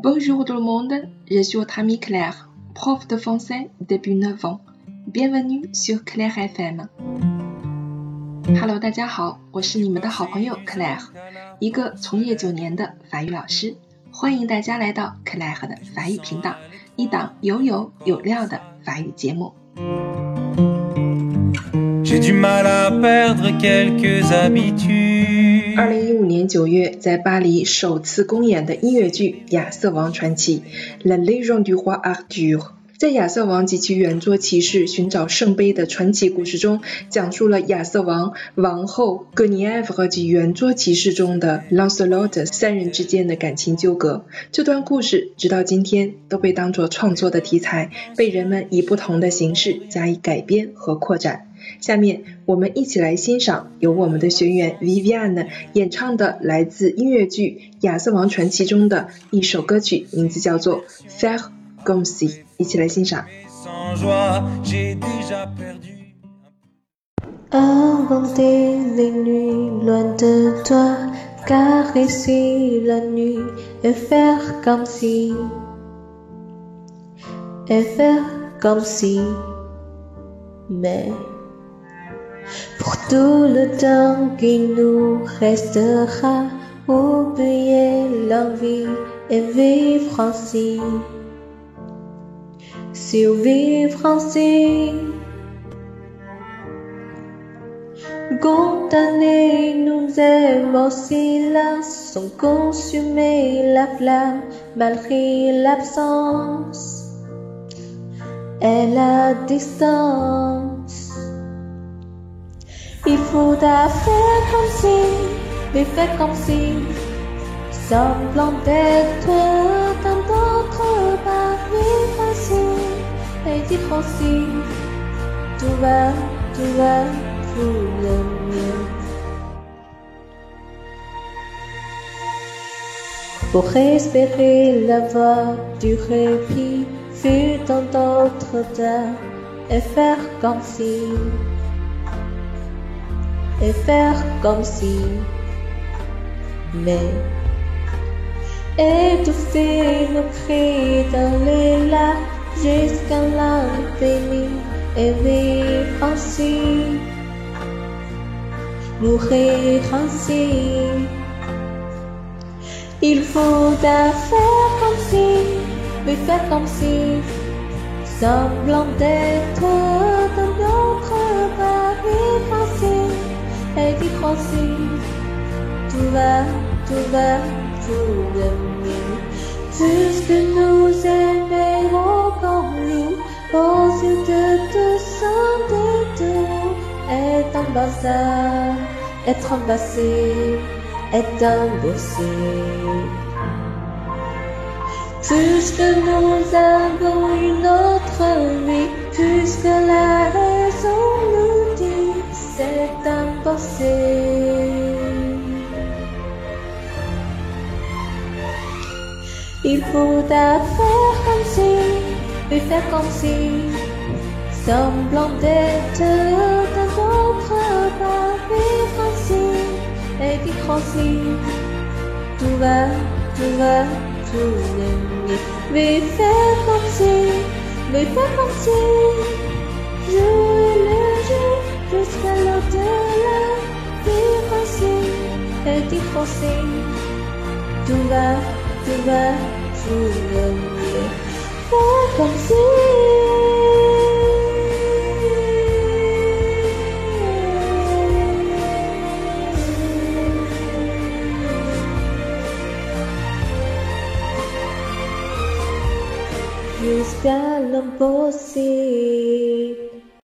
Bonjour tout le monde, je suis votre ami Claire, prof de français depuis 9 ans. Bienvenue sur Claire FM. Hello，大家好，我是你们的好朋友 Claire，一个从业九年的法语老师。欢迎大家来到 Claire 的法语频道，一档有有有料的法语节目。二零一五年九月，在巴黎首次公演的音乐剧《亚瑟王传奇》（La Légende du roi Arthur）。在亚瑟王及其圆桌骑士寻找圣杯的传奇故事中，讲述了亚瑟王、王后、格尼埃夫和及圆桌骑士中的 Lancelot 三人之间的感情纠葛。这段故事直到今天都被当作创作的题材，被人们以不同的形式加以改编和扩展。下面我们一起来欣赏由我们的学员 Vivian 演唱的来自音乐剧《亚瑟王传奇》中的一首歌曲，名字叫做《Faire comme si》，一起来欣赏。Et faire comme si, mais pour tout le temps qui nous restera, oublier l'envie et vivre ainsi. Survivre ainsi. Condamner nous émotions là sans consumer la flamme malgré l'absence et la distance. Il faudra faire comme si, mais faire comme si, semblant d'être dans d'autres paris faciles, et dire aussi, tout va, tout va pour le mieux. Pour espérer la voie du répit, fut dans d'autres temps, et faire comme si, et faire comme si, mais étouffer nos cris dans les lacs jusqu'à l'infini et vivre ainsi, mourir ainsi. Il faudra faire comme si, mais faire comme si, semblant d'être tout va, tout va pour le mieux. Puisque nous aimerons comme nous, yeux de tous sans de tout, est un bazar, être embassé, est impossible. Puisque nous avons une autre vie, puisque la raison nous dit c'est impossible. Il faudra faire comme si, et faire comme si, semblant d'être dans d'autres paris faciles, et dire aussi, tout va, tout va, tout mieux. Mais faire comme si, mais faire comme si, jouer le jeu jusqu'à l'au-delà, vivre ainsi, et dire aussi, tout va, tout va, 不能赢不能输 you're a scaramoured boss